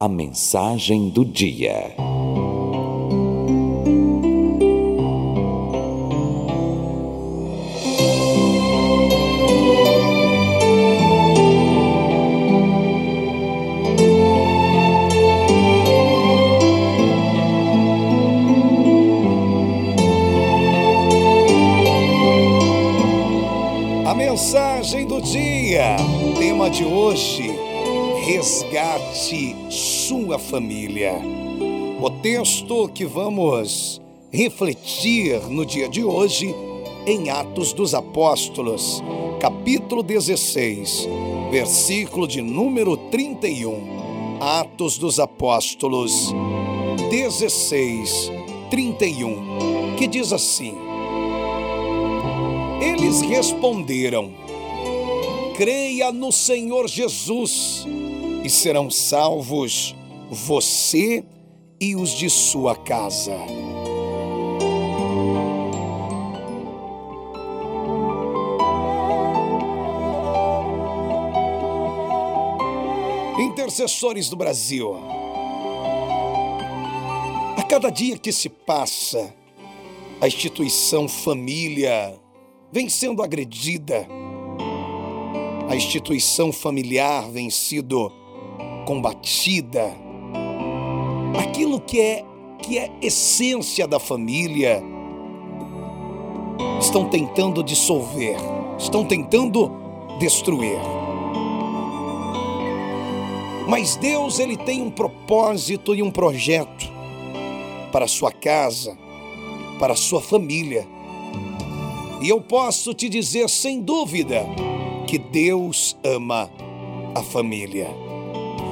A mensagem do dia. A mensagem do dia, tema de hoje: resgate sua família. O texto que vamos refletir no dia de hoje em Atos dos Apóstolos, capítulo 16, versículo de número 31. Atos dos Apóstolos 16, 31, que diz assim: Eles responderam: Creia no Senhor Jesus e serão salvos você e os de sua casa. Intercessores do Brasil, a cada dia que se passa, a instituição família vem sendo agredida, a instituição familiar vem sido combatida. Aquilo que é que é essência da família estão tentando dissolver, estão tentando destruir. Mas Deus ele tem um propósito e um projeto para a sua casa, para a sua família. E eu posso te dizer sem dúvida que Deus ama a família.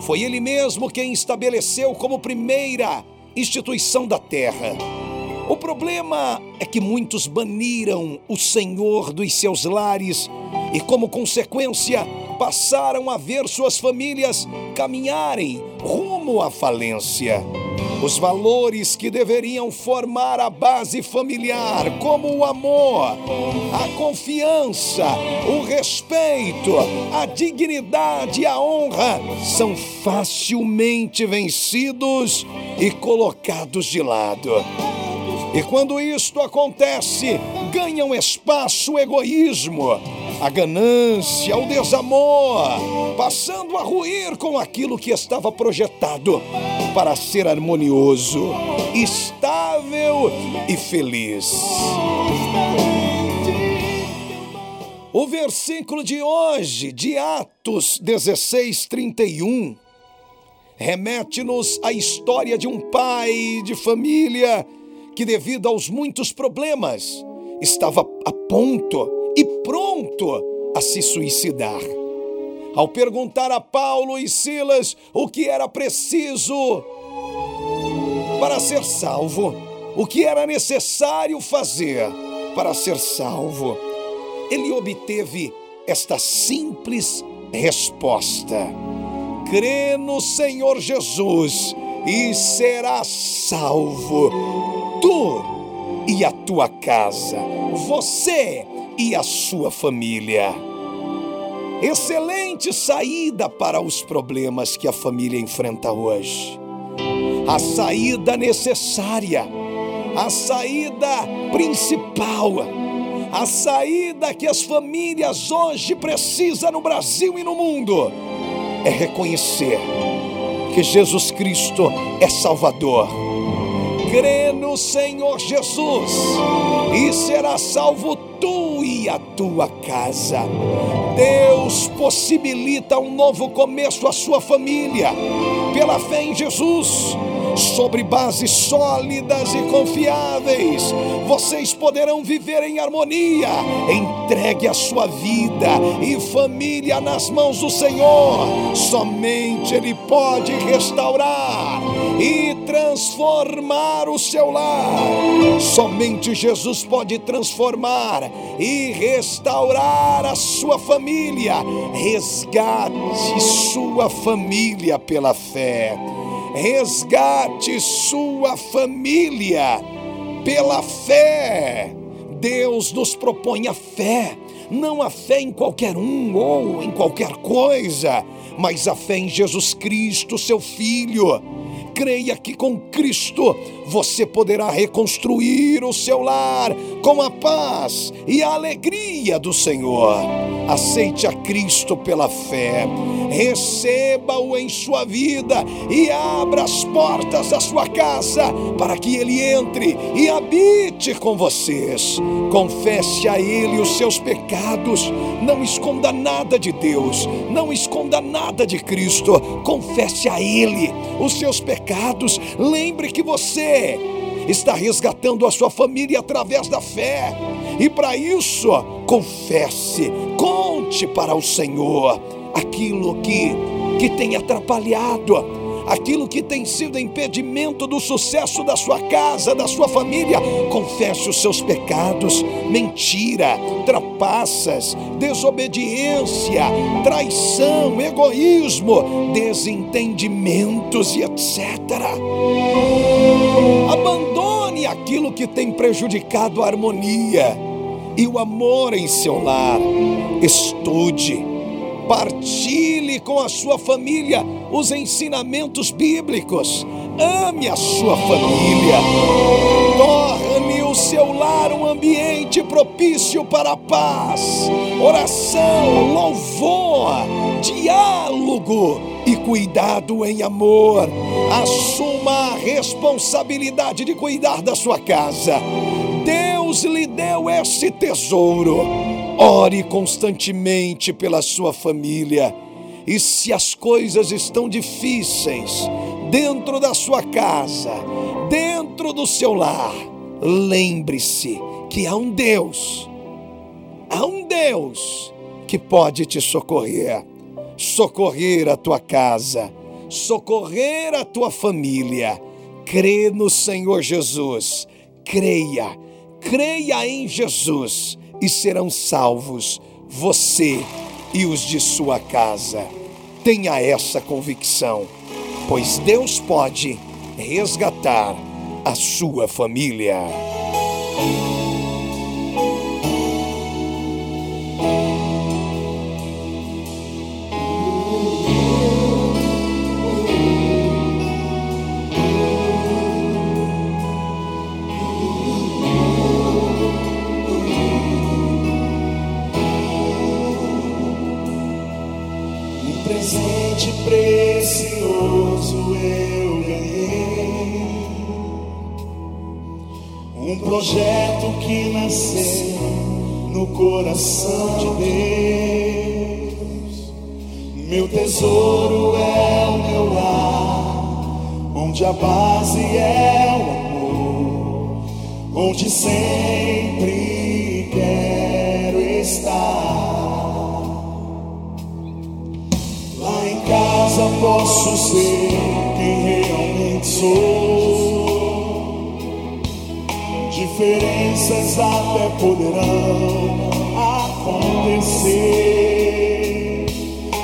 Foi Ele mesmo quem estabeleceu como primeira instituição da terra. O problema é que muitos baniram o Senhor dos seus lares e, como consequência, passaram a ver suas famílias caminharem rumo à falência. Os valores que deveriam formar a base familiar, como o amor, a confiança, o respeito, a dignidade e a honra, são facilmente vencidos e colocados de lado. E quando isto acontece, ganham espaço o egoísmo, a ganância, o desamor, passando a ruir com aquilo que estava projetado para ser harmonioso, estável e feliz. O versículo de hoje, de Atos 16, 31, remete-nos à história de um pai de família que, devido aos muitos problemas, estava a ponto pronto a se suicidar. Ao perguntar a Paulo e Silas o que era preciso para ser salvo, o que era necessário fazer para ser salvo, ele obteve esta simples resposta: crê no Senhor Jesus e serás salvo, tu e a tua casa, você e a sua família. Excelente saída para os problemas que a família enfrenta hoje. A saída necessária, a saída principal, a saída que as famílias hoje precisam no Brasil e no mundo é reconhecer que Jesus Cristo é Salvador. Crê no Senhor Jesus e será salvo e a tua casa. Deus possibilita um novo começo à sua família, pela fé em Jesus sobre bases sólidas e confiáveis. Vocês poderão viver em harmonia. Entregue a sua vida e família nas mãos do Senhor. Somente Ele pode restaurar e transformar o seu lar. Somente Jesus pode transformar e restaurar a sua família. Resgate sua família pela fé resgate sua família pela fé. Deus nos propõe a fé, não a fé em qualquer um ou em qualquer coisa, mas a fé em Jesus Cristo, seu Filho. Creia que com Cristo você poderá reconstruir o seu lar com a paz e a alegria do Senhor. Aceite a Cristo pela fé, receba-o em sua vida e abra as portas da sua casa para que ele entre e habite com vocês. Confesse a ele os seus pecados, não esconda nada de Deus, não esconda nada de Cristo. Confesse a ele os seus pecados. Lembre que você está resgatando a sua família através da fé. E para isso, confesse, conte para o Senhor aquilo que, que tem atrapalhado aquilo que tem sido impedimento do sucesso da sua casa, da sua família. Confesse os seus pecados, mentira, trapaças, desobediência, traição, egoísmo, desentendimentos e etc. Abandone aquilo que tem prejudicado a harmonia e o amor em seu lar. Estude, partilhe com a sua família os ensinamentos bíblicos. Ame a sua família. Torne o seu lar um ambiente propício para a paz, oração, louvor, diálogo cuidado em amor. Assuma a responsabilidade de cuidar da sua casa. Deus lhe deu esse tesouro. Ore constantemente pela sua família. E se as coisas estão difíceis dentro da sua casa, dentro do seu lar, lembre-se que há um Deus, há um Deus que pode te socorrer, socorrer a tua casa, socorrer a tua família. Crê no Senhor Jesus, creia, creia em Jesus e serão salvos você e os de sua casa. Tenha essa convicção, pois Deus pode resgatar a sua família. projeto que nasceu no coração de Deus. Meu tesouro é o meu lar, onde a base é o amor, onde sempre quero estar. Lá em casa posso ser quem realmente sou. Diferenças até poderão acontecer,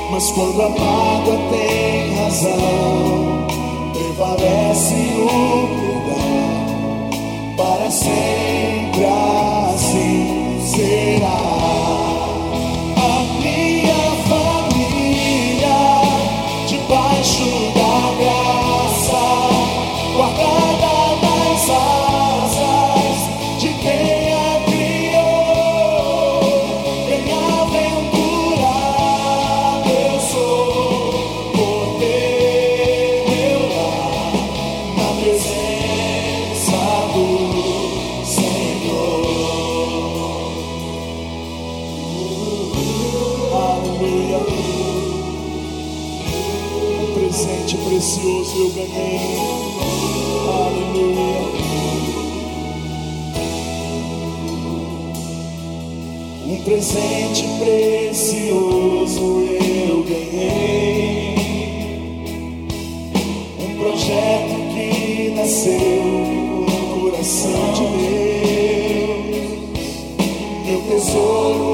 mas quando a mágoa tem razão, prevalece o perdão para sempre. forte, precioso eu ganhei. Aleluia. Um presente precioso eu ganhei. Um projeto que nasceu no coração de Deus. Meu tesouro